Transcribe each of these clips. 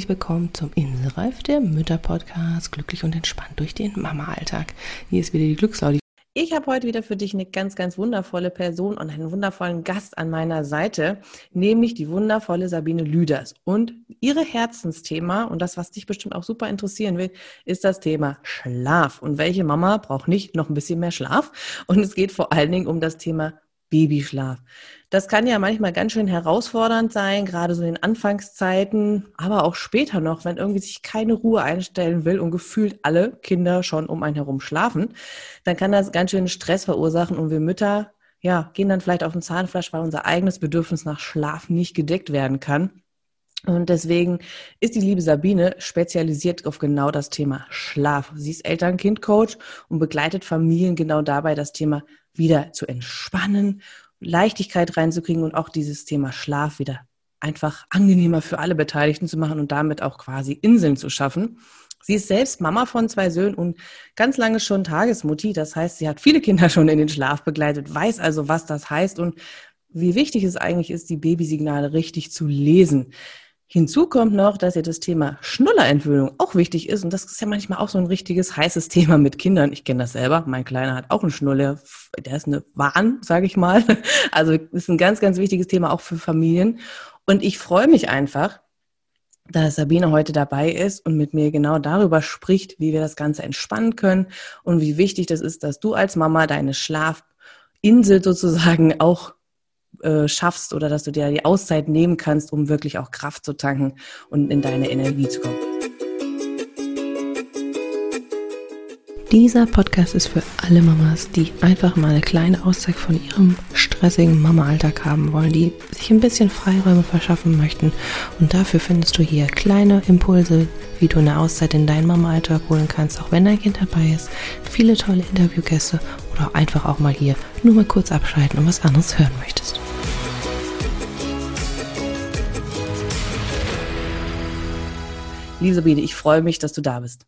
Herzlich willkommen zum Inselreif der Mütter-Podcast. Glücklich und entspannt durch den Mama-Alltag. Hier ist wieder die Glückslaudi. Ich habe heute wieder für dich eine ganz, ganz wundervolle Person und einen wundervollen Gast an meiner Seite, nämlich die wundervolle Sabine Lüders. Und ihre Herzensthema und das, was dich bestimmt auch super interessieren will, ist das Thema Schlaf. Und welche Mama braucht nicht noch ein bisschen mehr Schlaf? Und es geht vor allen Dingen um das Thema Babyschlaf. Das kann ja manchmal ganz schön herausfordernd sein, gerade so in den Anfangszeiten, aber auch später noch, wenn irgendwie sich keine Ruhe einstellen will und gefühlt alle Kinder schon um einen herum schlafen, dann kann das ganz schön Stress verursachen und wir Mütter, ja, gehen dann vielleicht auf den Zahnfleisch, weil unser eigenes Bedürfnis nach Schlaf nicht gedeckt werden kann. Und deswegen ist die liebe Sabine spezialisiert auf genau das Thema Schlaf. Sie ist Eltern-Kind-Coach und begleitet Familien genau dabei, das Thema wieder zu entspannen, Leichtigkeit reinzukriegen und auch dieses Thema Schlaf wieder einfach angenehmer für alle Beteiligten zu machen und damit auch quasi Inseln zu schaffen. Sie ist selbst Mama von zwei Söhnen und ganz lange schon Tagesmutti. Das heißt, sie hat viele Kinder schon in den Schlaf begleitet, weiß also, was das heißt und wie wichtig es eigentlich ist, die Babysignale richtig zu lesen. Hinzu kommt noch, dass ja das Thema Schnullerentwöhnung auch wichtig ist. Und das ist ja manchmal auch so ein richtiges heißes Thema mit Kindern. Ich kenne das selber. Mein Kleiner hat auch einen Schnuller. Der ist eine Wahn, sage ich mal. Also ist ein ganz, ganz wichtiges Thema auch für Familien. Und ich freue mich einfach, dass Sabine heute dabei ist und mit mir genau darüber spricht, wie wir das Ganze entspannen können und wie wichtig das ist, dass du als Mama deine Schlafinsel sozusagen auch äh, schaffst oder dass du dir die Auszeit nehmen kannst, um wirklich auch Kraft zu tanken und in deine Energie zu kommen. Dieser Podcast ist für alle Mamas, die einfach mal eine kleine Auszeit von ihrem stressigen Mama-Alltag haben wollen, die sich ein bisschen Freiräume verschaffen möchten. Und dafür findest du hier kleine Impulse, wie du eine Auszeit in deinen Mama-Alltag holen kannst, auch wenn dein Kind dabei ist. Viele tolle Interviewgäste oder einfach auch mal hier nur mal kurz abschalten und was anderes hören möchtest. Liebe ich freue mich, dass du da bist.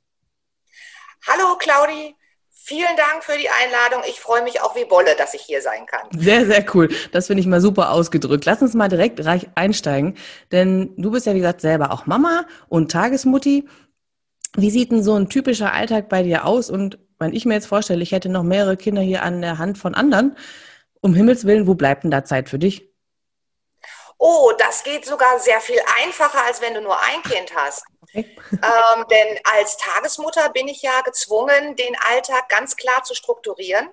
Hallo Claudi, vielen Dank für die Einladung. Ich freue mich auch wie Bolle, dass ich hier sein kann. Sehr, sehr cool. Das finde ich mal super ausgedrückt. Lass uns mal direkt einsteigen, denn du bist ja, wie gesagt, selber auch Mama und Tagesmutti. Wie sieht denn so ein typischer Alltag bei dir aus? Und wenn ich mir jetzt vorstelle, ich hätte noch mehrere Kinder hier an der Hand von anderen, um Himmels Willen, wo bleibt denn da Zeit für dich? Oh, das geht sogar sehr viel einfacher, als wenn du nur ein Kind hast. Okay. ähm, denn als Tagesmutter bin ich ja gezwungen, den Alltag ganz klar zu strukturieren.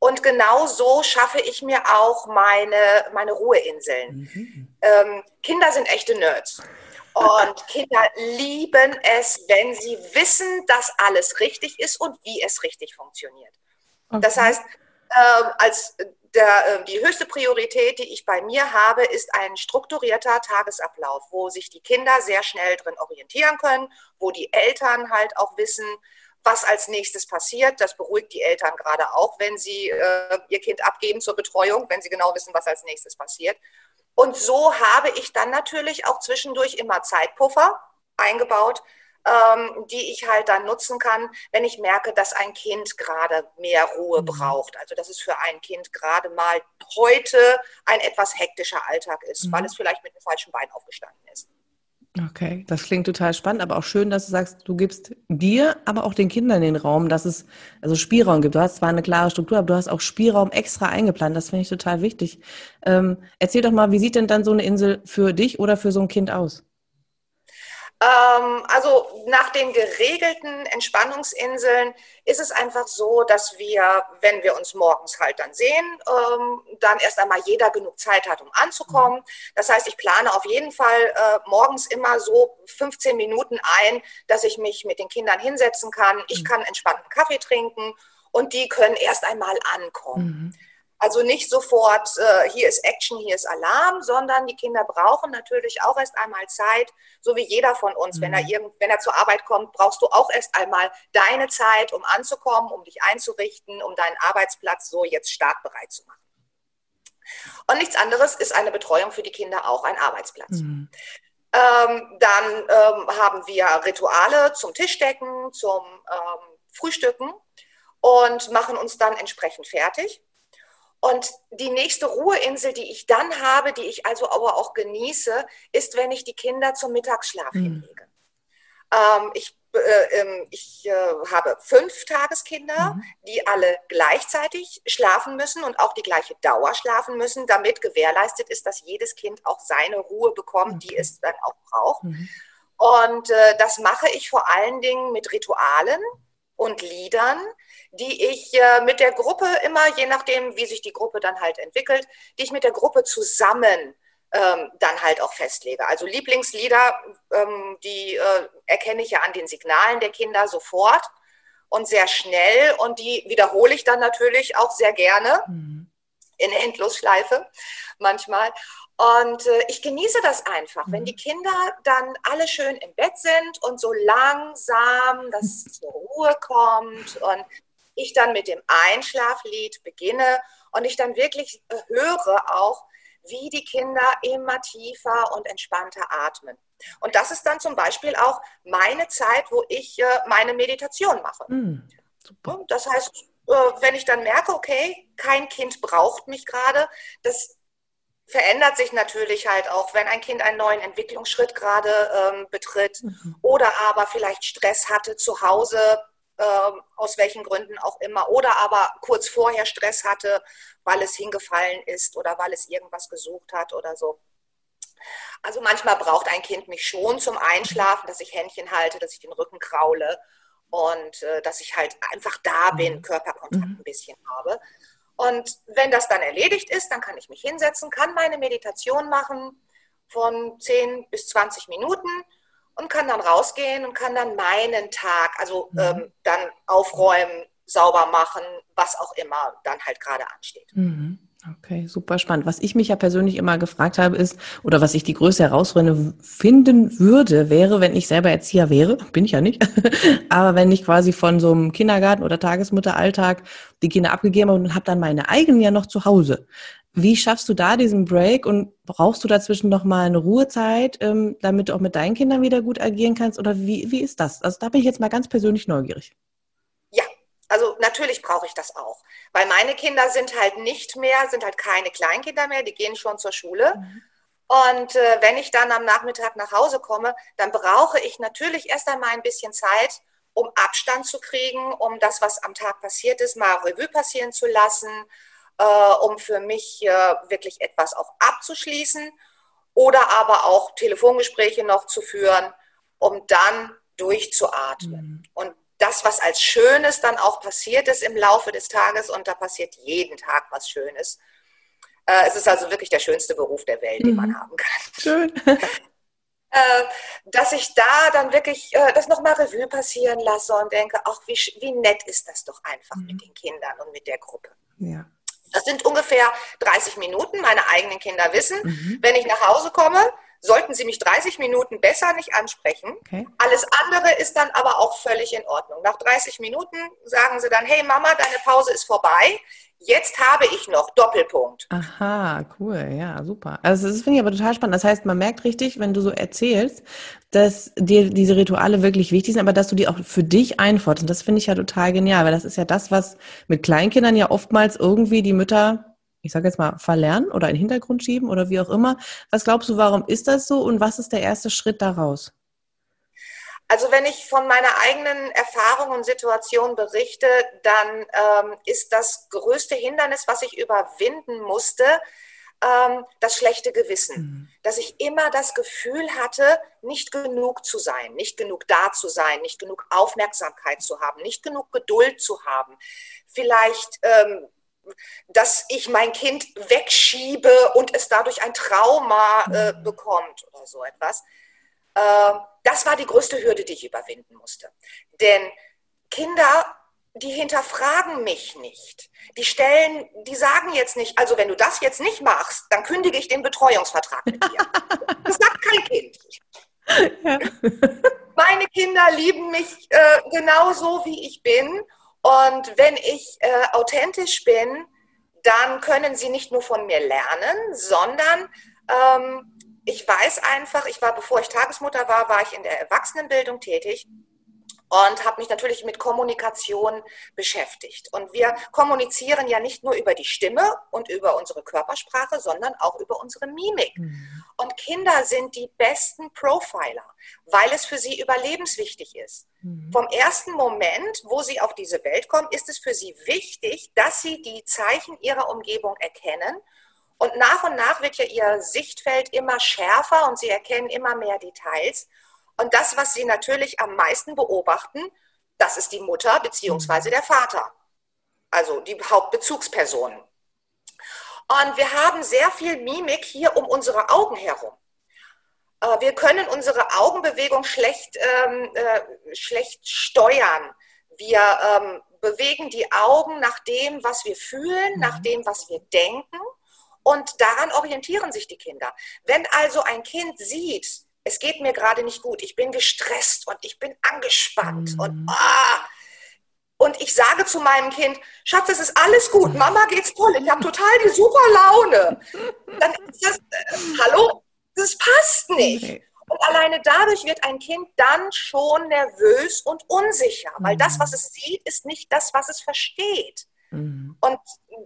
Und genau so schaffe ich mir auch meine, meine Ruheinseln. Mhm. Ähm, Kinder sind echte Nerds. Und Kinder lieben es, wenn sie wissen, dass alles richtig ist und wie es richtig funktioniert. Okay. Das heißt, äh, als der, äh, die höchste Priorität, die ich bei mir habe, ist ein strukturierter Tagesablauf, wo sich die Kinder sehr schnell drin orientieren können, wo die Eltern halt auch wissen, was als nächstes passiert. Das beruhigt die Eltern gerade auch, wenn sie äh, ihr Kind abgeben zur Betreuung, wenn sie genau wissen, was als nächstes passiert. Und so habe ich dann natürlich auch zwischendurch immer Zeitpuffer eingebaut, ähm, die ich halt dann nutzen kann, wenn ich merke, dass ein Kind gerade mehr Ruhe mhm. braucht. Also dass es für ein Kind gerade mal heute ein etwas hektischer Alltag ist, mhm. weil es vielleicht mit dem falschen Bein aufgestanden ist. Okay, das klingt total spannend, aber auch schön, dass du sagst, du gibst dir, aber auch den Kindern den Raum, dass es also Spielraum gibt. Du hast zwar eine klare Struktur, aber du hast auch Spielraum extra eingeplant. Das finde ich total wichtig. Ähm, erzähl doch mal, wie sieht denn dann so eine Insel für dich oder für so ein Kind aus? Ähm, also nach den geregelten Entspannungsinseln ist es einfach so, dass wir, wenn wir uns morgens halt dann sehen, ähm, dann erst einmal jeder genug Zeit hat, um anzukommen. Das heißt, ich plane auf jeden Fall äh, morgens immer so 15 Minuten ein, dass ich mich mit den Kindern hinsetzen kann. Ich mhm. kann entspannten Kaffee trinken und die können erst einmal ankommen. Mhm. Also nicht sofort, äh, hier ist Action, hier ist Alarm, sondern die Kinder brauchen natürlich auch erst einmal Zeit, so wie jeder von uns. Mhm. Wenn, er mhm. irgend, wenn er zur Arbeit kommt, brauchst du auch erst einmal deine Zeit, um anzukommen, um dich einzurichten, um deinen Arbeitsplatz so jetzt startbereit zu machen. Und nichts anderes ist eine Betreuung für die Kinder auch ein Arbeitsplatz. Mhm. Ähm, dann ähm, haben wir Rituale zum Tischdecken, zum ähm, Frühstücken und machen uns dann entsprechend fertig. Und die nächste Ruheinsel, die ich dann habe, die ich also aber auch genieße, ist, wenn ich die Kinder zum Mittagsschlaf mhm. hinlege. Ähm, ich äh, ähm, ich äh, habe fünf Tageskinder, mhm. die alle gleichzeitig schlafen müssen und auch die gleiche Dauer schlafen müssen, damit gewährleistet ist, dass jedes Kind auch seine Ruhe bekommt, okay. die es dann auch braucht. Mhm. Und äh, das mache ich vor allen Dingen mit Ritualen und Liedern, die ich äh, mit der Gruppe immer, je nachdem, wie sich die Gruppe dann halt entwickelt, die ich mit der Gruppe zusammen ähm, dann halt auch festlege. Also Lieblingslieder, ähm, die äh, erkenne ich ja an den Signalen der Kinder sofort und sehr schnell und die wiederhole ich dann natürlich auch sehr gerne mhm. in Endlosschleife manchmal. Und äh, ich genieße das einfach, mhm. wenn die Kinder dann alle schön im Bett sind und so langsam das zur Ruhe kommt und ich dann mit dem Einschlaflied beginne und ich dann wirklich äh, höre auch, wie die Kinder immer tiefer und entspannter atmen. Und das ist dann zum Beispiel auch meine Zeit, wo ich äh, meine Meditation mache. Mm, das heißt, äh, wenn ich dann merke, okay, kein Kind braucht mich gerade, das verändert sich natürlich halt auch, wenn ein Kind einen neuen Entwicklungsschritt gerade ähm, betritt mhm. oder aber vielleicht Stress hatte zu Hause, aus welchen Gründen auch immer, oder aber kurz vorher Stress hatte, weil es hingefallen ist oder weil es irgendwas gesucht hat oder so. Also manchmal braucht ein Kind mich schon zum Einschlafen, dass ich Händchen halte, dass ich den Rücken kraule und äh, dass ich halt einfach da bin, mhm. Körperkontakt mhm. ein bisschen habe. Und wenn das dann erledigt ist, dann kann ich mich hinsetzen, kann meine Meditation machen von 10 bis 20 Minuten und kann dann rausgehen und kann dann meinen Tag, also mhm. ähm, dann aufräumen, sauber machen, was auch immer dann halt gerade ansteht. Mhm. Okay, super spannend. Was ich mich ja persönlich immer gefragt habe, ist, oder was ich die größte Herausforderung finden würde, wäre, wenn ich selber Erzieher wäre, bin ich ja nicht, aber wenn ich quasi von so einem Kindergarten oder Tagesmutteralltag die Kinder abgegeben habe und habe dann meine eigenen ja noch zu Hause. Wie schaffst du da diesen Break und brauchst du dazwischen noch mal eine Ruhezeit, ähm, damit du auch mit deinen Kindern wieder gut agieren kannst? Oder wie, wie ist das? Also da bin ich jetzt mal ganz persönlich neugierig. Ja, also natürlich brauche ich das auch, weil meine Kinder sind halt nicht mehr, sind halt keine Kleinkinder mehr, die gehen schon zur Schule. Mhm. Und äh, wenn ich dann am Nachmittag nach Hause komme, dann brauche ich natürlich erst einmal ein bisschen Zeit, um Abstand zu kriegen, um das, was am Tag passiert ist, mal Revue passieren zu lassen äh, um für mich äh, wirklich etwas auch abzuschließen oder aber auch Telefongespräche noch zu führen, um dann durchzuatmen. Mhm. Und das, was als Schönes dann auch passiert ist im Laufe des Tages, und da passiert jeden Tag was Schönes. Äh, es ist also wirklich der schönste Beruf der Welt, mhm. den man mhm. haben kann. Schön. Äh, dass ich da dann wirklich äh, das nochmal Revue passieren lasse und denke, ach, wie, wie nett ist das doch einfach mhm. mit den Kindern und mit der Gruppe. Ja. Das sind ungefähr 30 Minuten. Meine eigenen Kinder wissen, mhm. wenn ich nach Hause komme, sollten sie mich 30 Minuten besser nicht ansprechen. Okay. Alles andere ist dann aber auch völlig in Ordnung. Nach 30 Minuten sagen sie dann, hey Mama, deine Pause ist vorbei. Jetzt habe ich noch Doppelpunkt. Aha, cool, ja, super. Also das finde ich aber total spannend. Das heißt, man merkt richtig, wenn du so erzählst, dass dir diese Rituale wirklich wichtig sind, aber dass du die auch für dich einforderst. Und das finde ich ja total genial, weil das ist ja das, was mit Kleinkindern ja oftmals irgendwie die Mütter, ich sage jetzt mal, verlernen oder in den Hintergrund schieben oder wie auch immer. Was glaubst du, warum ist das so und was ist der erste Schritt daraus? Also wenn ich von meiner eigenen Erfahrung und Situation berichte, dann ähm, ist das größte Hindernis, was ich überwinden musste, ähm, das schlechte Gewissen. Mhm. Dass ich immer das Gefühl hatte, nicht genug zu sein, nicht genug da zu sein, nicht genug Aufmerksamkeit zu haben, nicht genug Geduld zu haben. Vielleicht ähm, dass ich mein Kind wegschiebe und es dadurch ein Trauma äh, mhm. bekommt oder so etwas. Äh, das war die größte Hürde, die ich überwinden musste. Denn Kinder, die hinterfragen mich nicht. Die stellen, die sagen jetzt nicht, also wenn du das jetzt nicht machst, dann kündige ich den Betreuungsvertrag mit dir. Das sagt kein Kind. Ja. Meine Kinder lieben mich äh, genauso, wie ich bin. Und wenn ich äh, authentisch bin, dann können sie nicht nur von mir lernen, sondern ähm, ich weiß einfach, ich war, bevor ich Tagesmutter war, war ich in der Erwachsenenbildung tätig. Und habe mich natürlich mit Kommunikation beschäftigt. Und wir kommunizieren ja nicht nur über die Stimme und über unsere Körpersprache, sondern auch über unsere Mimik. Mhm. Und Kinder sind die besten Profiler, weil es für sie überlebenswichtig ist. Mhm. Vom ersten Moment, wo sie auf diese Welt kommen, ist es für sie wichtig, dass sie die Zeichen ihrer Umgebung erkennen. Und nach und nach wird ja ihr Sichtfeld immer schärfer und sie erkennen immer mehr Details. Und das, was sie natürlich am meisten beobachten, das ist die Mutter bzw. der Vater. Also die Hauptbezugspersonen. Und wir haben sehr viel Mimik hier um unsere Augen herum. Äh, wir können unsere Augenbewegung schlecht, ähm, äh, schlecht steuern. Wir ähm, bewegen die Augen nach dem, was wir fühlen, mhm. nach dem, was wir denken. Und daran orientieren sich die Kinder. Wenn also ein Kind sieht, es geht mir gerade nicht gut, ich bin gestresst und ich bin angespannt mhm. und ah, und ich sage zu meinem Kind, Schatz, es ist alles gut, Mama geht's toll, ich habe total die super Laune. Dann ist das, äh, hallo, das passt nicht. Und alleine dadurch wird ein Kind dann schon nervös und unsicher, weil das, was es sieht, ist nicht das, was es versteht. Mhm. Und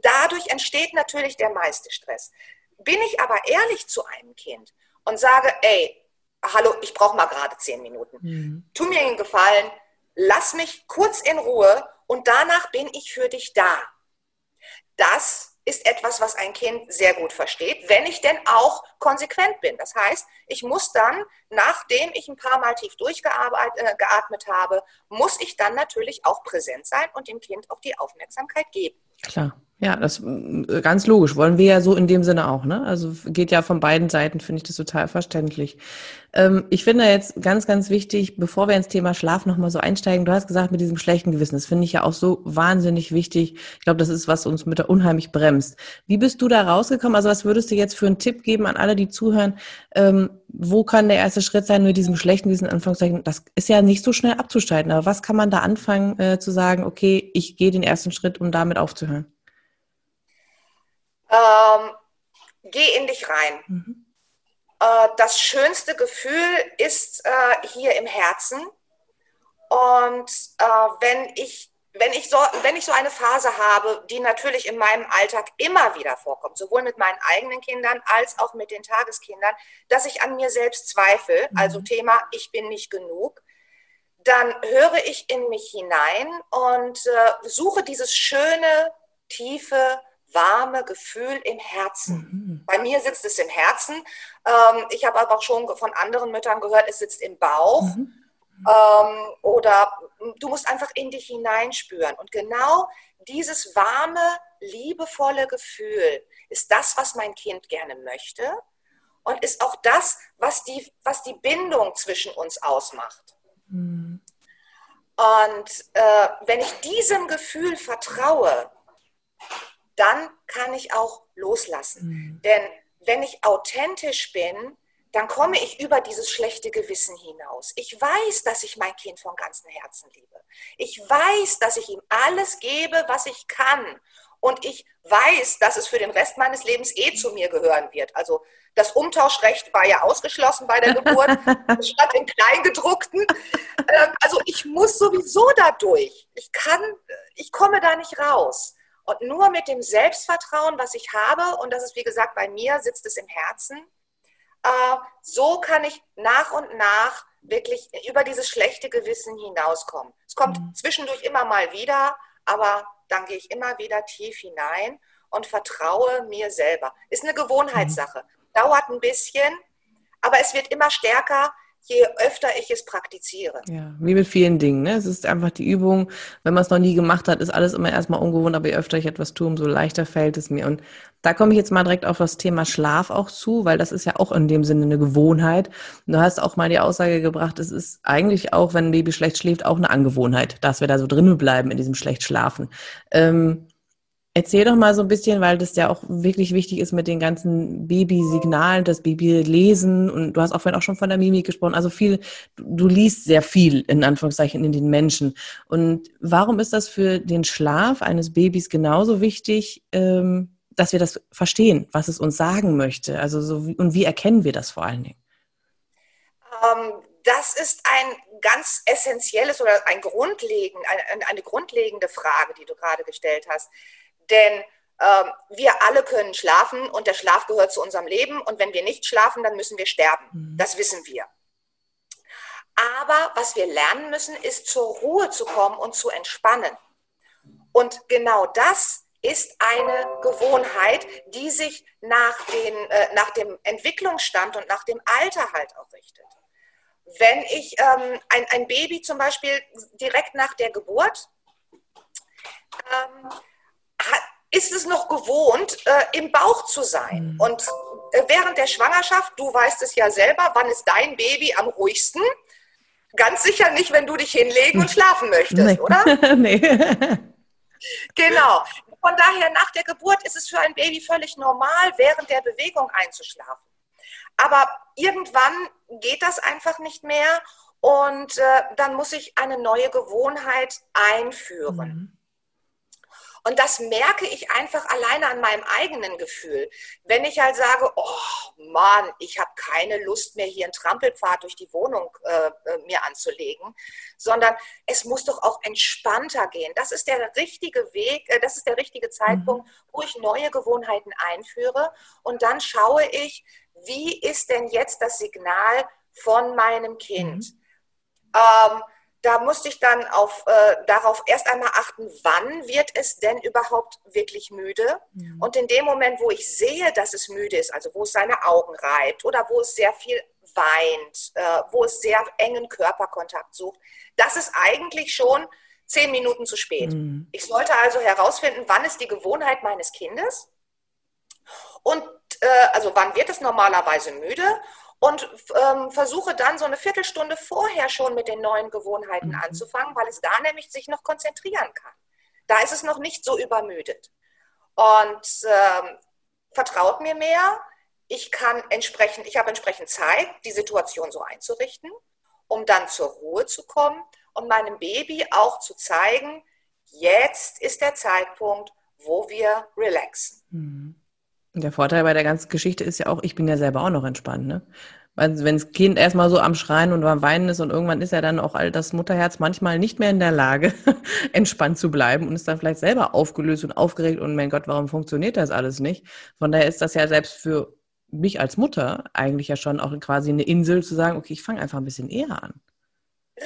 dadurch entsteht natürlich der meiste Stress. Bin ich aber ehrlich zu einem Kind und sage, ey, hallo, ich brauche mal gerade zehn Minuten. Mhm. Tu mir einen Gefallen, lass mich kurz in Ruhe und danach bin ich für dich da. Das ist etwas, was ein Kind sehr gut versteht, wenn ich denn auch konsequent bin. Das heißt, ich muss dann, nachdem ich ein paar Mal tief durchgeatmet äh, habe, muss ich dann natürlich auch präsent sein und dem Kind auch die Aufmerksamkeit geben. Klar. Ja, das äh, ganz logisch. Wollen wir ja so in dem Sinne auch, ne? Also geht ja von beiden Seiten, finde ich das total verständlich. Ähm, ich finde jetzt ganz, ganz wichtig, bevor wir ins Thema Schlaf nochmal so einsteigen, du hast gesagt, mit diesem schlechten Gewissen, das finde ich ja auch so wahnsinnig wichtig. Ich glaube, das ist, was uns mit der unheimlich bremst. Wie bist du da rausgekommen? Also was würdest du jetzt für einen Tipp geben an alle, die zuhören? Ähm, wo kann der erste Schritt sein mit diesem schlechten Gewissen, Anführungszeichen? Das ist ja nicht so schnell abzuschalten, aber was kann man da anfangen äh, zu sagen, okay, ich gehe den ersten Schritt, um damit aufzuhören? Ähm, geh in dich rein. Mhm. Äh, das schönste Gefühl ist äh, hier im Herzen. Und äh, wenn ich wenn ich, so, wenn ich so eine Phase habe, die natürlich in meinem Alltag immer wieder vorkommt, sowohl mit meinen eigenen Kindern als auch mit den Tageskindern, dass ich an mir selbst zweifle, mhm. also Thema, ich bin nicht genug, dann höre ich in mich hinein und äh, suche dieses schöne, tiefe, warme Gefühl im Herzen. Mhm. Bei mir sitzt es im Herzen. Ähm, ich habe aber auch schon von anderen Müttern gehört, es sitzt im Bauch. Mhm. Ähm, oder du musst einfach in dich hineinspüren. Und genau dieses warme, liebevolle Gefühl ist das, was mein Kind gerne möchte und ist auch das, was die, was die Bindung zwischen uns ausmacht. Mhm. Und äh, wenn ich diesem Gefühl vertraue, dann kann ich auch loslassen. Mhm. Denn wenn ich authentisch bin, dann komme ich über dieses schlechte Gewissen hinaus. Ich weiß, dass ich mein Kind von ganzem Herzen liebe. Ich weiß, dass ich ihm alles gebe, was ich kann. Und ich weiß, dass es für den Rest meines Lebens eh zu mir gehören wird. Also das Umtauschrecht war ja ausgeschlossen bei der Geburt, statt im Kleingedruckten. Ähm, also ich muss sowieso dadurch. Ich kann, ich komme da nicht raus. Und nur mit dem Selbstvertrauen, was ich habe, und das ist wie gesagt bei mir, sitzt es im Herzen, äh, so kann ich nach und nach wirklich über dieses schlechte Gewissen hinauskommen. Es kommt mhm. zwischendurch immer mal wieder, aber dann gehe ich immer wieder tief hinein und vertraue mir selber. Ist eine Gewohnheitssache. Mhm. Dauert ein bisschen, aber es wird immer stärker, je öfter ich es praktiziere. Ja, wie mit vielen Dingen. Ne? Es ist einfach die Übung. Wenn man es noch nie gemacht hat, ist alles immer erstmal ungewohnt, aber je öfter ich etwas tue, umso leichter fällt es mir. Und da komme ich jetzt mal direkt auf das Thema Schlaf auch zu, weil das ist ja auch in dem Sinne eine Gewohnheit. Und du hast auch mal die Aussage gebracht, es ist eigentlich auch, wenn ein Baby schlecht schläft, auch eine Angewohnheit, dass wir da so drinnen bleiben in diesem schlecht Schlafen. Ähm, Erzähl doch mal so ein bisschen, weil das ja auch wirklich wichtig ist mit den ganzen Babysignalen, das Babylesen und du hast auch vorhin auch schon von der Mimik gesprochen. Also viel, du liest sehr viel in Anführungszeichen in den Menschen. Und warum ist das für den Schlaf eines Babys genauso wichtig, ähm, dass wir das verstehen, was es uns sagen möchte? Also so und wie erkennen wir das vor allen Dingen? Ähm, das ist ein ganz essentielles oder ein grundlegend, eine grundlegende Frage, die du gerade gestellt hast. Denn ähm, wir alle können schlafen und der Schlaf gehört zu unserem Leben. Und wenn wir nicht schlafen, dann müssen wir sterben. Mhm. Das wissen wir. Aber was wir lernen müssen, ist zur Ruhe zu kommen und zu entspannen. Und genau das ist eine Gewohnheit, die sich nach, den, äh, nach dem Entwicklungsstand und nach dem Alter halt auch richtet. Wenn ich ähm, ein, ein Baby zum Beispiel direkt nach der Geburt ähm, ist es noch gewohnt, äh, im Bauch zu sein. Mhm. Und äh, während der Schwangerschaft, du weißt es ja selber, wann ist dein Baby am ruhigsten? Ganz sicher nicht, wenn du dich hinlegen und schlafen möchtest, nee. oder? nee. genau. Von daher, nach der Geburt ist es für ein Baby völlig normal, während der Bewegung einzuschlafen. Aber irgendwann geht das einfach nicht mehr und äh, dann muss ich eine neue Gewohnheit einführen. Mhm. Und das merke ich einfach alleine an meinem eigenen Gefühl. Wenn ich halt sage, oh Mann, ich habe keine Lust mehr, hier einen Trampelpfad durch die Wohnung äh, äh, mir anzulegen, sondern es muss doch auch entspannter gehen. Das ist der richtige Weg, äh, das ist der richtige Zeitpunkt, mhm. wo ich neue Gewohnheiten einführe. Und dann schaue ich, wie ist denn jetzt das Signal von meinem Kind? Mhm. Ähm, da musste ich dann auf, äh, darauf erst einmal achten, wann wird es denn überhaupt wirklich müde? Mhm. Und in dem Moment, wo ich sehe, dass es müde ist, also wo es seine Augen reibt oder wo es sehr viel weint, äh, wo es sehr engen Körperkontakt sucht, das ist eigentlich schon zehn Minuten zu spät. Mhm. Ich sollte also herausfinden, wann ist die Gewohnheit meines Kindes und äh, also wann wird es normalerweise müde und ähm, versuche dann so eine Viertelstunde vorher schon mit den neuen Gewohnheiten mhm. anzufangen, weil es da nämlich sich noch konzentrieren kann. Da ist es noch nicht so übermüdet. Und ähm, vertraut mir mehr, ich kann entsprechend, ich habe entsprechend Zeit, die Situation so einzurichten, um dann zur Ruhe zu kommen und meinem Baby auch zu zeigen, jetzt ist der Zeitpunkt, wo wir relaxen. Mhm. Der Vorteil bei der ganzen Geschichte ist ja auch, ich bin ja selber auch noch entspannt, ne? Also wenn das Kind erstmal so am Schreien und am Weinen ist und irgendwann ist ja dann auch all das Mutterherz manchmal nicht mehr in der Lage, entspannt zu bleiben und ist dann vielleicht selber aufgelöst und aufgeregt und mein Gott, warum funktioniert das alles nicht? Von daher ist das ja selbst für mich als Mutter eigentlich ja schon auch quasi eine Insel zu sagen, okay, ich fange einfach ein bisschen eher an.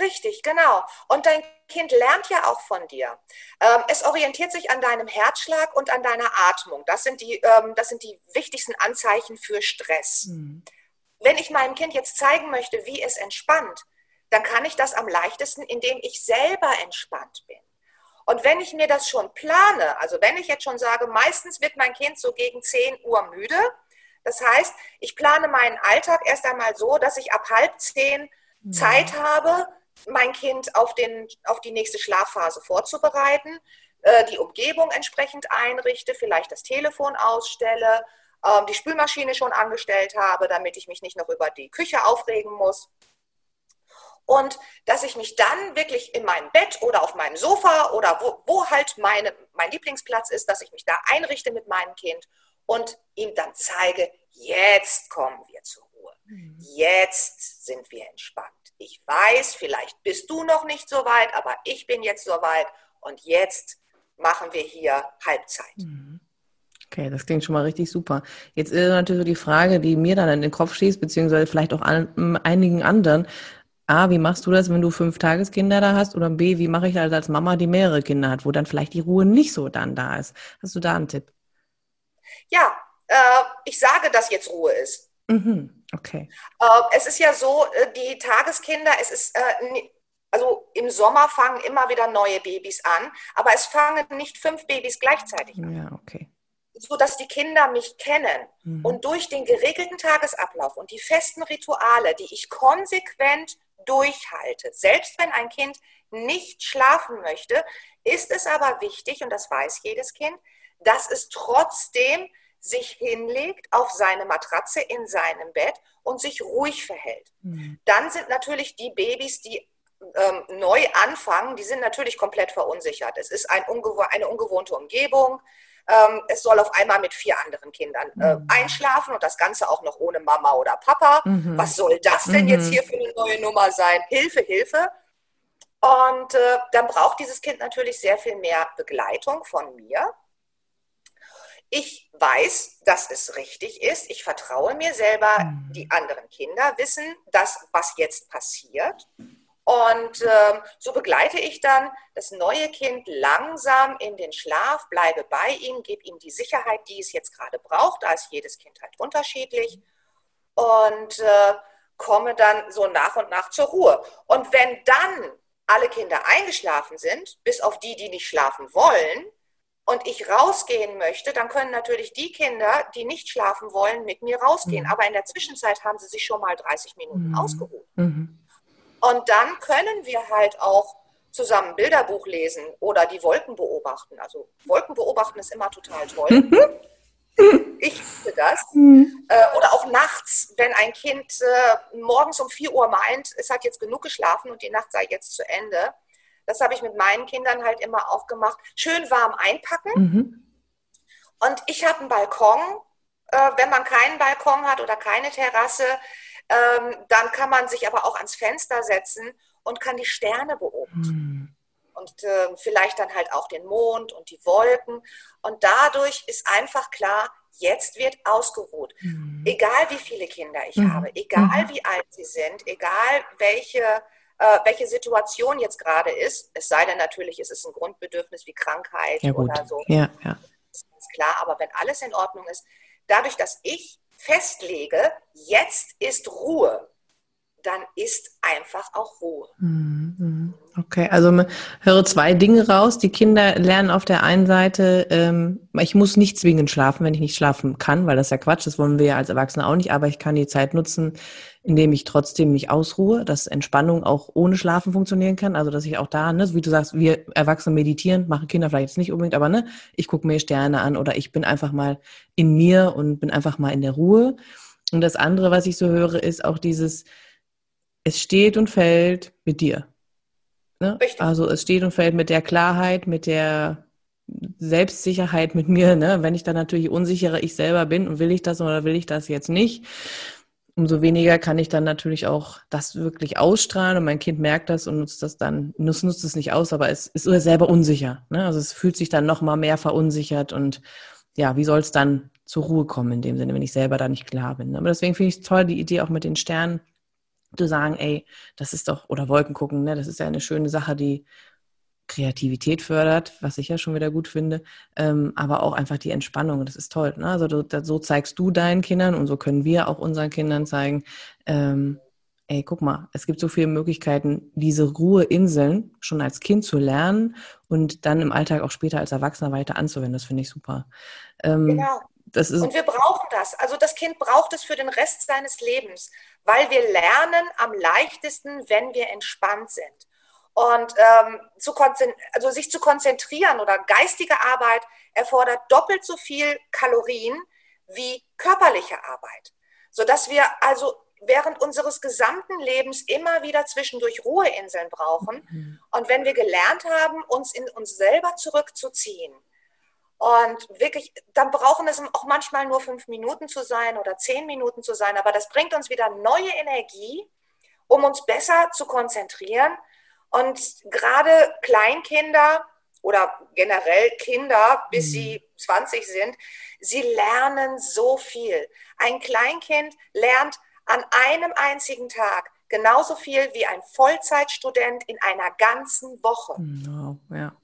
Richtig, genau. Und dein Kind lernt ja auch von dir. Ähm, es orientiert sich an deinem Herzschlag und an deiner Atmung. Das sind die, ähm, das sind die wichtigsten Anzeichen für Stress. Mhm. Wenn ich meinem Kind jetzt zeigen möchte, wie es entspannt, dann kann ich das am leichtesten, indem ich selber entspannt bin. Und wenn ich mir das schon plane, also wenn ich jetzt schon sage, meistens wird mein Kind so gegen 10 Uhr müde, das heißt, ich plane meinen Alltag erst einmal so, dass ich ab halb zehn mhm. Zeit habe, mein Kind auf, den, auf die nächste Schlafphase vorzubereiten, äh, die Umgebung entsprechend einrichte, vielleicht das Telefon ausstelle, äh, die Spülmaschine schon angestellt habe, damit ich mich nicht noch über die Küche aufregen muss. Und dass ich mich dann wirklich in meinem Bett oder auf meinem Sofa oder wo, wo halt meine, mein Lieblingsplatz ist, dass ich mich da einrichte mit meinem Kind und ihm dann zeige, jetzt kommen wir zur Ruhe. Mhm. Jetzt sind wir entspannt ich weiß, vielleicht bist du noch nicht so weit, aber ich bin jetzt so weit und jetzt machen wir hier Halbzeit. Mhm. Okay, das klingt schon mal richtig super. Jetzt ist natürlich die Frage, die mir dann in den Kopf schießt, beziehungsweise vielleicht auch an, einigen anderen. A, wie machst du das, wenn du fünf Tageskinder da hast? Oder B, wie mache ich das als Mama, die mehrere Kinder hat, wo dann vielleicht die Ruhe nicht so dann da ist? Hast du da einen Tipp? Ja, äh, ich sage, dass jetzt Ruhe ist. Mhm. Okay. Äh, es ist ja so, äh, die Tageskinder, es ist, äh, also im Sommer fangen immer wieder neue Babys an, aber es fangen nicht fünf Babys gleichzeitig an. Ja, okay. So dass die Kinder mich kennen mhm. und durch den geregelten Tagesablauf und die festen Rituale, die ich konsequent durchhalte, selbst wenn ein Kind nicht schlafen möchte, ist es aber wichtig, und das weiß jedes Kind, dass es trotzdem sich hinlegt auf seine Matratze in seinem Bett und sich ruhig verhält. Mhm. Dann sind natürlich die Babys, die ähm, neu anfangen, die sind natürlich komplett verunsichert. Es ist ein ungewoh eine ungewohnte Umgebung. Ähm, es soll auf einmal mit vier anderen Kindern äh, mhm. einschlafen und das Ganze auch noch ohne Mama oder Papa. Mhm. Was soll das denn jetzt mhm. hier für eine neue Nummer sein. Hilfe, Hilfe. Und äh, dann braucht dieses Kind natürlich sehr viel mehr Begleitung von mir. Ich weiß, dass es richtig ist. Ich vertraue mir selber. Mhm. Die anderen Kinder wissen, dass was jetzt passiert. Und äh, so begleite ich dann das neue Kind langsam in den Schlaf, bleibe bei ihm, gebe ihm die Sicherheit, die es jetzt gerade braucht. Da ist jedes Kind halt unterschiedlich. Und äh, komme dann so nach und nach zur Ruhe. Und wenn dann alle Kinder eingeschlafen sind, bis auf die, die nicht schlafen wollen, und ich rausgehen möchte, dann können natürlich die Kinder, die nicht schlafen wollen, mit mir rausgehen. Mhm. Aber in der Zwischenzeit haben sie sich schon mal 30 Minuten mhm. ausgeruht. Mhm. Und dann können wir halt auch zusammen Bilderbuch lesen oder die Wolken beobachten. Also Wolken beobachten ist immer total toll. Mhm. Ich liebe das. Mhm. Äh, oder auch nachts, wenn ein Kind äh, morgens um 4 Uhr meint, es hat jetzt genug geschlafen und die Nacht sei jetzt zu Ende. Das habe ich mit meinen Kindern halt immer auch gemacht. Schön warm einpacken. Mhm. Und ich habe einen Balkon. Äh, wenn man keinen Balkon hat oder keine Terrasse, dann kann man sich aber auch ans Fenster setzen und kann die Sterne beobachten. Mhm. Und äh, vielleicht dann halt auch den Mond und die Wolken. Und dadurch ist einfach klar, jetzt wird ausgeruht. Mhm. Egal wie viele Kinder ich mhm. habe, egal mhm. wie alt sie sind, egal welche, äh, welche Situation jetzt gerade ist, es sei denn natürlich, es ist ein Grundbedürfnis wie Krankheit ja, oder so. Ja, ja. Das ist klar, aber wenn alles in Ordnung ist, dadurch, dass ich festlege, jetzt ist Ruhe, dann ist einfach auch Ruhe. Mhm. Okay, also höre zwei Dinge raus. Die Kinder lernen auf der einen Seite, ähm, ich muss nicht zwingend schlafen, wenn ich nicht schlafen kann, weil das ja Quatsch, das wollen wir ja als Erwachsene auch nicht, aber ich kann die Zeit nutzen, indem ich trotzdem mich ausruhe, dass Entspannung auch ohne Schlafen funktionieren kann. Also dass ich auch da, ne, wie du sagst, wir Erwachsene meditieren, machen Kinder vielleicht jetzt nicht unbedingt, aber ne, ich gucke mir Sterne an oder ich bin einfach mal in mir und bin einfach mal in der Ruhe. Und das andere, was ich so höre, ist auch dieses, es steht und fällt mit dir. Ne? Also es steht und fällt mit der Klarheit, mit der Selbstsicherheit mit mir. Ne? Wenn ich dann natürlich unsicherer ich selber bin und will ich das oder will ich das jetzt nicht, umso weniger kann ich dann natürlich auch das wirklich ausstrahlen und mein Kind merkt das und nutzt das dann, nutzt, nutzt es nicht aus, aber es ist selber unsicher. Ne? Also es fühlt sich dann noch mal mehr verunsichert und ja, wie soll es dann zur Ruhe kommen in dem Sinne, wenn ich selber da nicht klar bin. Aber deswegen finde ich es toll, die Idee auch mit den Sternen zu sagen, ey, das ist doch, oder Wolken gucken, ne, das ist ja eine schöne Sache, die Kreativität fördert, was ich ja schon wieder gut finde, ähm, aber auch einfach die Entspannung, das ist toll. Ne? Also du, da, so zeigst du deinen Kindern und so können wir auch unseren Kindern zeigen, ähm, ey, guck mal, es gibt so viele Möglichkeiten, diese Ruheinseln schon als Kind zu lernen und dann im Alltag auch später als Erwachsener weiter anzuwenden. Das finde ich super. Ähm, genau. Das ist und wir brauchen das. Also das Kind braucht es für den Rest seines Lebens, weil wir lernen am leichtesten, wenn wir entspannt sind. Und ähm, zu also sich zu konzentrieren oder geistige Arbeit erfordert doppelt so viel Kalorien wie körperliche Arbeit, sodass wir also während unseres gesamten Lebens immer wieder zwischendurch Ruheinseln brauchen. Mhm. Und wenn wir gelernt haben, uns in uns selber zurückzuziehen, und wirklich, dann brauchen es auch manchmal nur fünf Minuten zu sein oder zehn Minuten zu sein, aber das bringt uns wieder neue Energie, um uns besser zu konzentrieren. Und gerade Kleinkinder oder generell Kinder, bis mhm. sie 20 sind, sie lernen so viel. Ein Kleinkind lernt an einem einzigen Tag genauso viel wie ein Vollzeitstudent in einer ganzen Woche. Wow, ja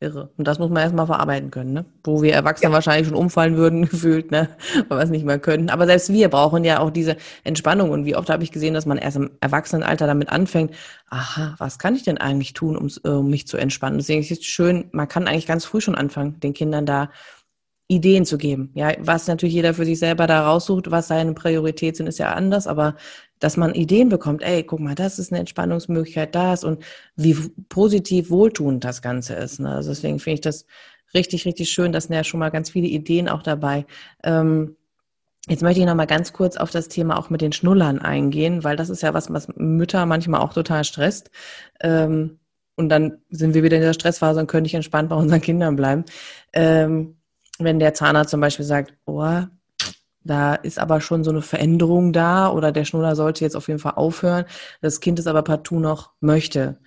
irre. Und das muss man erstmal verarbeiten können, ne? Wo wir Erwachsene ja. wahrscheinlich schon umfallen würden, gefühlt, ne? Weil wir es nicht mehr können. Aber selbst wir brauchen ja auch diese Entspannung. Und wie oft habe ich gesehen, dass man erst im Erwachsenenalter damit anfängt, aha, was kann ich denn eigentlich tun, um, äh, um mich zu entspannen? Deswegen ist es schön, man kann eigentlich ganz früh schon anfangen, den Kindern da Ideen zu geben. Ja, was natürlich jeder für sich selber da raussucht, was seine Priorität sind, ist ja anders, aber dass man Ideen bekommt, ey, guck mal, das ist eine Entspannungsmöglichkeit, das und wie positiv wohltuend das Ganze ist. Ne? Also deswegen finde ich das richtig, richtig schön. Das sind ja schon mal ganz viele Ideen auch dabei. Ähm, Jetzt möchte ich noch mal ganz kurz auf das Thema auch mit den Schnullern eingehen, weil das ist ja was, was Mütter manchmal auch total stresst. Ähm, und dann sind wir wieder in der Stressphase und können nicht entspannt bei unseren Kindern bleiben. Ähm, wenn der Zahnarzt zum Beispiel sagt, oh, da ist aber schon so eine Veränderung da oder der Schnuller sollte jetzt auf jeden Fall aufhören, das Kind es aber partout noch möchte.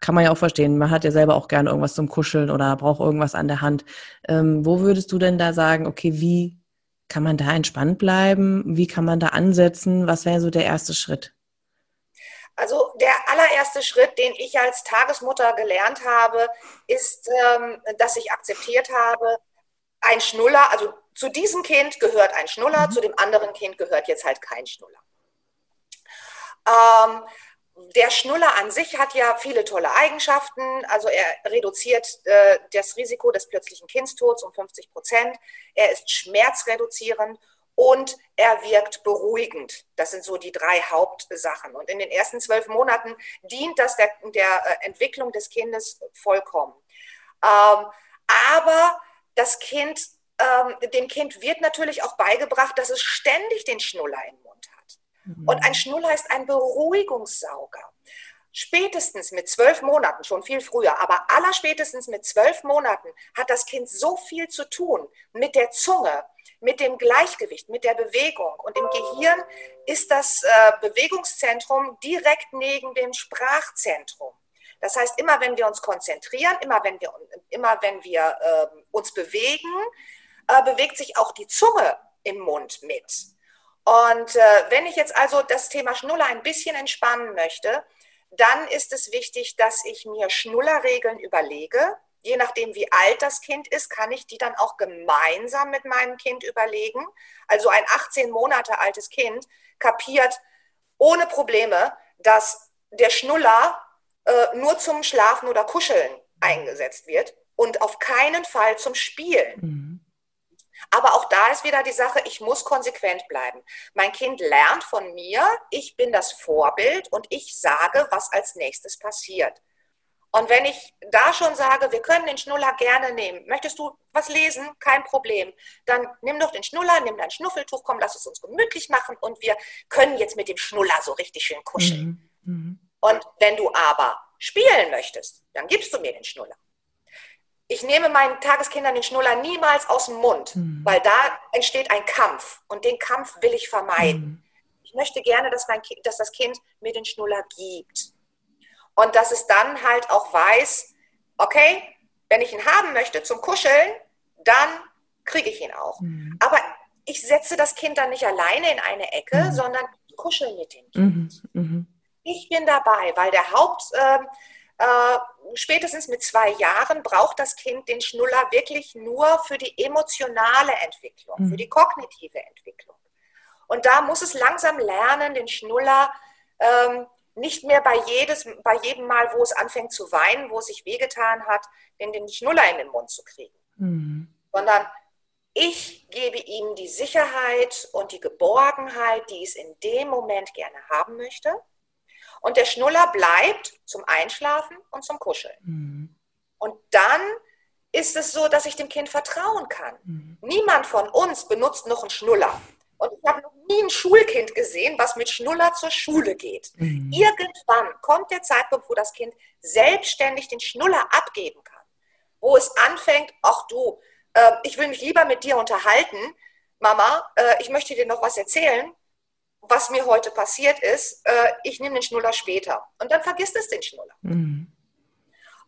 Kann man ja auch verstehen. Man hat ja selber auch gerne irgendwas zum Kuscheln oder braucht irgendwas an der Hand. Ähm, wo würdest du denn da sagen, okay, wie kann man da entspannt bleiben? Wie kann man da ansetzen? Was wäre so der erste Schritt? Also der allererste Schritt, den ich als Tagesmutter gelernt habe, ist, ähm, dass ich akzeptiert habe, ein Schnuller, also zu diesem Kind gehört ein Schnuller, mhm. zu dem anderen Kind gehört jetzt halt kein Schnuller. Ähm, der Schnuller an sich hat ja viele tolle Eigenschaften. Also er reduziert äh, das Risiko des plötzlichen Kindstods um 50 Prozent. Er ist schmerzreduzierend und er wirkt beruhigend. Das sind so die drei Hauptsachen. Und in den ersten zwölf Monaten dient das der, der äh, Entwicklung des Kindes vollkommen. Ähm, aber das Kind, ähm, dem Kind wird natürlich auch beigebracht, dass es ständig den Schnuller im Mund hat. Mhm. Und ein Schnuller ist ein Beruhigungssauger. Spätestens mit zwölf Monaten, schon viel früher, aber allerspätestens mit zwölf Monaten hat das Kind so viel zu tun mit der Zunge, mit dem Gleichgewicht, mit der Bewegung. Und im Gehirn ist das äh, Bewegungszentrum direkt neben dem Sprachzentrum. Das heißt, immer wenn wir uns konzentrieren, immer wenn wir, immer wenn wir äh, uns bewegen, äh, bewegt sich auch die Zunge im Mund mit. Und äh, wenn ich jetzt also das Thema Schnuller ein bisschen entspannen möchte, dann ist es wichtig, dass ich mir Schnullerregeln überlege. Je nachdem, wie alt das Kind ist, kann ich die dann auch gemeinsam mit meinem Kind überlegen. Also ein 18 Monate altes Kind kapiert ohne Probleme, dass der Schnuller äh, nur zum Schlafen oder Kuscheln eingesetzt wird und auf keinen Fall zum Spielen. Mhm. Aber auch da ist wieder die Sache, ich muss konsequent bleiben. Mein Kind lernt von mir, ich bin das Vorbild und ich sage, was als nächstes passiert. Und wenn ich da schon sage, wir können den Schnuller gerne nehmen, möchtest du was lesen? Kein Problem. Dann nimm doch den Schnuller, nimm dein Schnuffeltuch, komm, lass es uns gemütlich machen und wir können jetzt mit dem Schnuller so richtig schön kuscheln. Mhm. Mhm. Und wenn du aber spielen möchtest, dann gibst du mir den Schnuller. Ich nehme meinen Tageskindern den Schnuller niemals aus dem Mund, mhm. weil da entsteht ein Kampf und den Kampf will ich vermeiden. Mhm. Ich möchte gerne, dass, mein kind, dass das Kind mir den Schnuller gibt. Und dass es dann halt auch weiß, okay, wenn ich ihn haben möchte zum Kuscheln, dann kriege ich ihn auch. Mhm. Aber ich setze das Kind dann nicht alleine in eine Ecke, mhm. sondern kuschel mit dem Kind. Mhm. mhm. Ich bin dabei, weil der Haupt, äh, äh, spätestens mit zwei Jahren braucht das Kind den Schnuller wirklich nur für die emotionale Entwicklung, mhm. für die kognitive Entwicklung. Und da muss es langsam lernen, den Schnuller ähm, nicht mehr bei, jedes, bei jedem Mal, wo es anfängt zu weinen, wo es sich wehgetan hat, den, den Schnuller in den Mund zu kriegen. Mhm. Sondern ich gebe ihm die Sicherheit und die Geborgenheit, die es in dem Moment gerne haben möchte. Und der Schnuller bleibt zum Einschlafen und zum Kuscheln. Mhm. Und dann ist es so, dass ich dem Kind vertrauen kann. Mhm. Niemand von uns benutzt noch einen Schnuller. Und ich habe noch nie ein Schulkind gesehen, was mit Schnuller zur Schule geht. Mhm. Irgendwann kommt der Zeitpunkt, wo das Kind selbstständig den Schnuller abgeben kann. Wo es anfängt, ach du, äh, ich will mich lieber mit dir unterhalten. Mama, äh, ich möchte dir noch was erzählen was mir heute passiert ist, äh, ich nehme den Schnuller später. Und dann vergisst es den Schnuller. Mhm.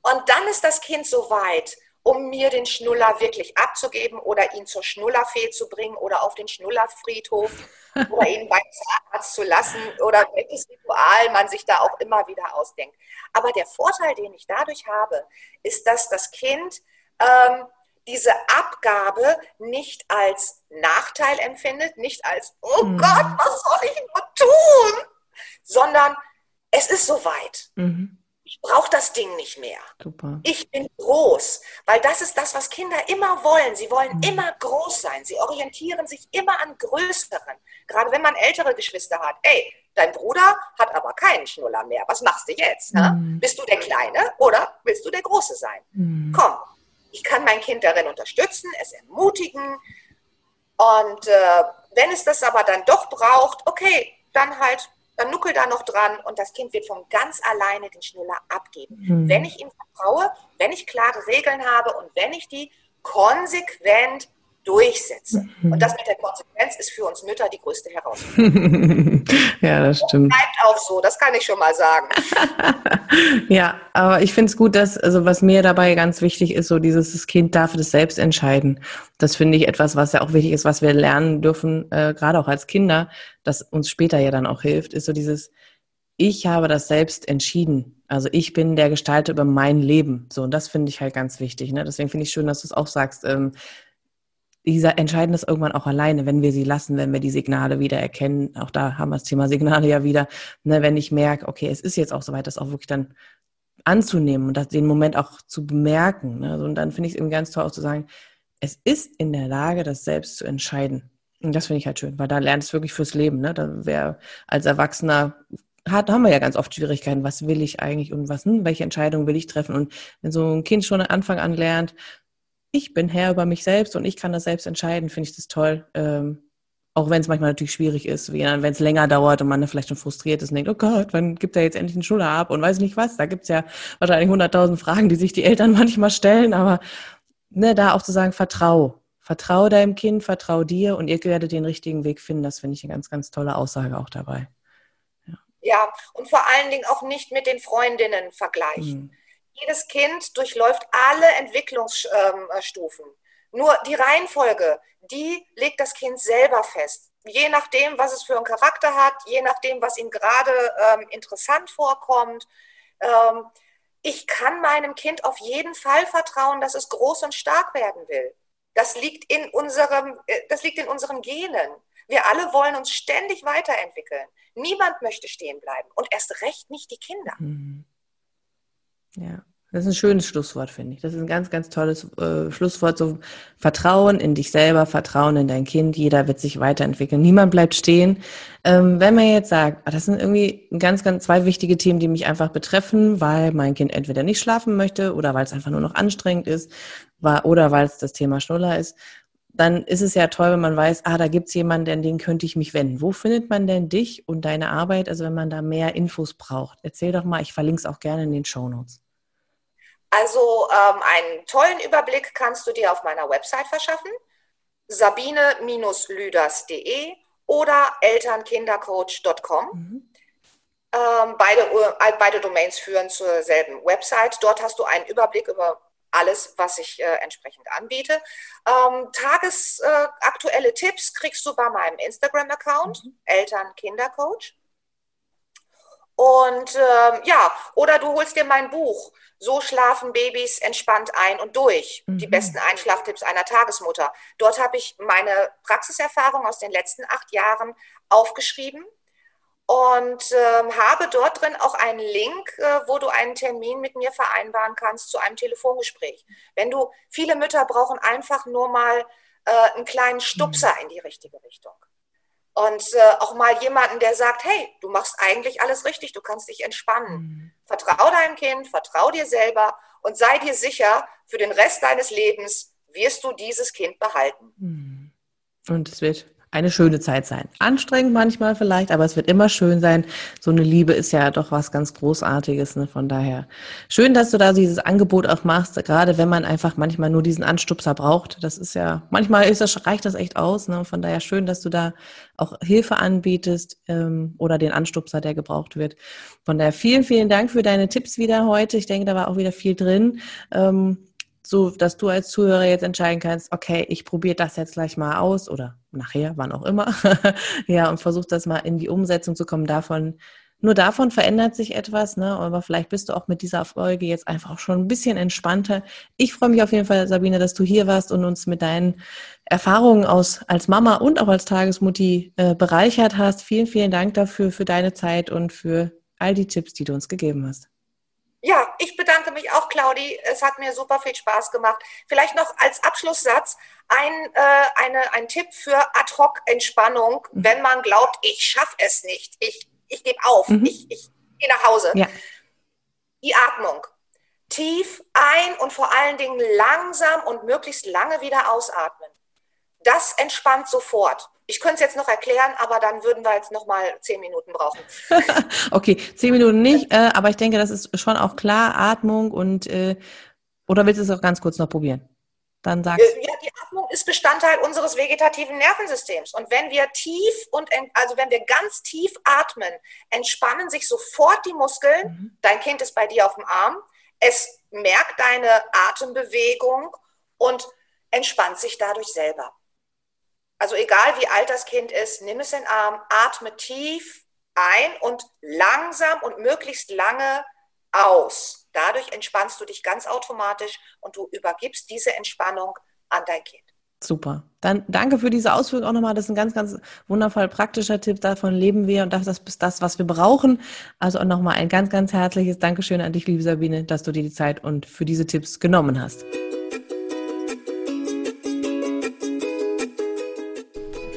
Und dann ist das Kind so weit, um mir den Schnuller wirklich abzugeben oder ihn zur Schnullerfee zu bringen oder auf den Schnullerfriedhof oder ihn beim Zahnarzt zu lassen oder welches Ritual man sich da auch immer wieder ausdenkt. Aber der Vorteil, den ich dadurch habe, ist, dass das Kind ähm, diese Abgabe nicht als Nachteil empfindet, nicht als, oh mhm. Gott, was soll ich nur tun, sondern es ist soweit. Mhm. Ich brauche das Ding nicht mehr. Super. Ich bin groß, weil das ist das, was Kinder immer wollen. Sie wollen mhm. immer groß sein. Sie orientieren sich immer an Größeren. Gerade wenn man ältere Geschwister hat. Ey, dein Bruder hat aber keinen Schnuller mehr. Was machst du jetzt? Ne? Bist du der Kleine oder willst du der Große sein? Mhm. Komm, ich kann mein Kind darin unterstützen, es ermutigen. Und äh, wenn es das aber dann doch braucht, okay, dann halt, dann nuckel da noch dran und das Kind wird von ganz alleine den Schnuller abgeben. Mhm. Wenn ich ihm vertraue, wenn ich klare Regeln habe und wenn ich die konsequent durchsetze. Mhm. Und das mit der Konsequenz ist für uns Mütter die größte Herausforderung. ja, das stimmt. Das bleibt auch so, das kann ich schon mal sagen. ja, aber ich finde es gut, dass, also was mir dabei ganz wichtig ist, so dieses, das Kind darf das selbst entscheiden. Das finde ich etwas, was ja auch wichtig ist, was wir lernen dürfen, äh, gerade auch als Kinder, das uns später ja dann auch hilft, ist so dieses, ich habe das selbst entschieden. Also ich bin der Gestalter über mein Leben. So, und das finde ich halt ganz wichtig. Ne? Deswegen finde ich schön, dass du es auch sagst. Ähm, dieser entscheiden das irgendwann auch alleine, wenn wir sie lassen, wenn wir die Signale wieder erkennen. Auch da haben wir das Thema Signale ja wieder. Ne, wenn ich merke, okay, es ist jetzt auch soweit, das auch wirklich dann anzunehmen und das, den Moment auch zu bemerken. Ne? und dann finde ich es eben ganz toll auch zu sagen, es ist in der Lage, das selbst zu entscheiden. Und das finde ich halt schön, weil da lernt es wirklich fürs Leben. Ne? Da wäre als Erwachsener hat, haben wir ja ganz oft Schwierigkeiten. Was will ich eigentlich und was, hm, welche Entscheidung will ich treffen? Und wenn so ein Kind schon Anfang an lernt, ich bin Herr über mich selbst und ich kann das selbst entscheiden, finde ich das toll. Ähm, auch wenn es manchmal natürlich schwierig ist, wenn es länger dauert und man vielleicht schon frustriert ist und denkt, oh Gott, wann gibt er jetzt endlich eine Schule ab und weiß nicht was. Da gibt es ja wahrscheinlich hunderttausend Fragen, die sich die Eltern manchmal stellen, aber ne, da auch zu sagen, vertrau. Vertrau deinem Kind, vertrau dir und ihr werdet den richtigen Weg finden. Das finde ich eine ganz, ganz tolle Aussage auch dabei. Ja, ja und vor allen Dingen auch nicht mit den Freundinnen vergleichen. Mhm jedes Kind durchläuft alle Entwicklungsstufen. Nur die Reihenfolge, die legt das Kind selber fest. Je nachdem, was es für einen Charakter hat, je nachdem, was ihm gerade ähm, interessant vorkommt. Ähm, ich kann meinem Kind auf jeden Fall vertrauen, dass es groß und stark werden will. Das liegt in unserem, äh, das liegt in unseren Genen. Wir alle wollen uns ständig weiterentwickeln. Niemand möchte stehen bleiben und erst recht nicht die Kinder. Mhm. Ja. Das ist ein schönes Schlusswort, finde ich. Das ist ein ganz, ganz tolles äh, Schlusswort. So Vertrauen in dich selber, Vertrauen in dein Kind. Jeder wird sich weiterentwickeln. Niemand bleibt stehen. Ähm, wenn man jetzt sagt, ah, das sind irgendwie ganz, ganz zwei wichtige Themen, die mich einfach betreffen, weil mein Kind entweder nicht schlafen möchte oder weil es einfach nur noch anstrengend ist war, oder weil es das Thema Schnuller ist, dann ist es ja toll, wenn man weiß, ah, da gibt's jemanden, an den könnte ich mich wenden. Wo findet man denn dich und deine Arbeit? Also wenn man da mehr Infos braucht. Erzähl doch mal, ich verlinke es auch gerne in den Show Notes. Also ähm, einen tollen Überblick kannst du dir auf meiner Website verschaffen, sabine-lüders.de oder elternkindercoach.com. Mhm. Ähm, beide, äh, beide Domains führen zur selben Website. Dort hast du einen Überblick über alles, was ich äh, entsprechend anbiete. Ähm, tagesaktuelle äh, Tipps kriegst du bei meinem Instagram-Account, mhm. Eltern-Kindercoach. Und ähm, ja, oder du holst dir mein Buch. So schlafen Babys entspannt ein und durch. Mhm. Die besten Einschlaftipps einer Tagesmutter. Dort habe ich meine Praxiserfahrung aus den letzten acht Jahren aufgeschrieben und ähm, habe dort drin auch einen Link, äh, wo du einen Termin mit mir vereinbaren kannst zu einem Telefongespräch. Wenn du, viele Mütter brauchen einfach nur mal äh, einen kleinen Stupser in die richtige Richtung. Und äh, auch mal jemanden, der sagt, hey, du machst eigentlich alles richtig, du kannst dich entspannen. Mhm. Vertrau deinem Kind, vertrau dir selber und sei dir sicher, für den Rest deines Lebens wirst du dieses Kind behalten. Mhm. Und es wird eine schöne Zeit sein. Anstrengend manchmal vielleicht, aber es wird immer schön sein. So eine Liebe ist ja doch was ganz Großartiges. Ne? Von daher schön, dass du da dieses Angebot auch machst, gerade wenn man einfach manchmal nur diesen Anstupser braucht. Das ist ja, manchmal ist das, reicht das echt aus. Ne? Von daher schön, dass du da auch Hilfe anbietest ähm, oder den Anstupser, der gebraucht wird. Von daher vielen, vielen Dank für deine Tipps wieder heute. Ich denke, da war auch wieder viel drin. Ähm, so dass du als Zuhörer jetzt entscheiden kannst, okay, ich probiere das jetzt gleich mal aus oder nachher, wann auch immer, ja, und versuch das mal in die Umsetzung zu kommen. Davon, nur davon verändert sich etwas, ne? Aber vielleicht bist du auch mit dieser Folge jetzt einfach schon ein bisschen entspannter. Ich freue mich auf jeden Fall, Sabine, dass du hier warst und uns mit deinen Erfahrungen aus als Mama und auch als Tagesmutti äh, bereichert hast. Vielen, vielen Dank dafür, für deine Zeit und für all die Tipps, die du uns gegeben hast. Ja, ich bedanke mich auch, Claudi. Es hat mir super viel Spaß gemacht. Vielleicht noch als Abschlusssatz ein, äh, eine, ein Tipp für Ad-Hoc-Entspannung, mhm. wenn man glaubt, ich schaffe es nicht, ich, ich gebe auf, mhm. ich, ich gehe nach Hause. Ja. Die Atmung. Tief ein und vor allen Dingen langsam und möglichst lange wieder ausatmen. Das entspannt sofort. Ich könnte es jetzt noch erklären, aber dann würden wir jetzt noch mal zehn Minuten brauchen. okay, zehn Minuten nicht, äh, aber ich denke, das ist schon auch klar, Atmung und äh, oder willst du es auch ganz kurz noch probieren? dann sagst du. Ja, die Atmung ist Bestandteil unseres vegetativen Nervensystems. Und wenn wir tief und, also wenn wir ganz tief atmen, entspannen sich sofort die Muskeln. Mhm. Dein Kind ist bei dir auf dem Arm. Es merkt deine Atembewegung und entspannt sich dadurch selber. Also egal wie alt das Kind ist, nimm es in den Arm, atme tief ein und langsam und möglichst lange aus. Dadurch entspannst du dich ganz automatisch und du übergibst diese Entspannung an dein Kind. Super. Dann danke für diese Ausführung auch nochmal. Das ist ein ganz, ganz wundervoll praktischer Tipp. Davon leben wir und das ist das, was wir brauchen. Also auch nochmal ein ganz, ganz herzliches Dankeschön an dich, liebe Sabine, dass du dir die Zeit und für diese Tipps genommen hast.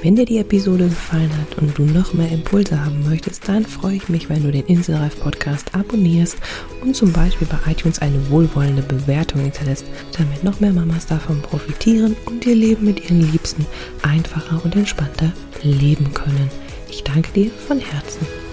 Wenn dir die Episode gefallen hat und du noch mehr Impulse haben möchtest, dann freue ich mich, wenn du den Inselreif Podcast abonnierst und zum Beispiel bei iTunes eine wohlwollende Bewertung hinterlässt, damit noch mehr Mamas davon profitieren und ihr Leben mit ihren Liebsten einfacher und entspannter leben können. Ich danke dir von Herzen.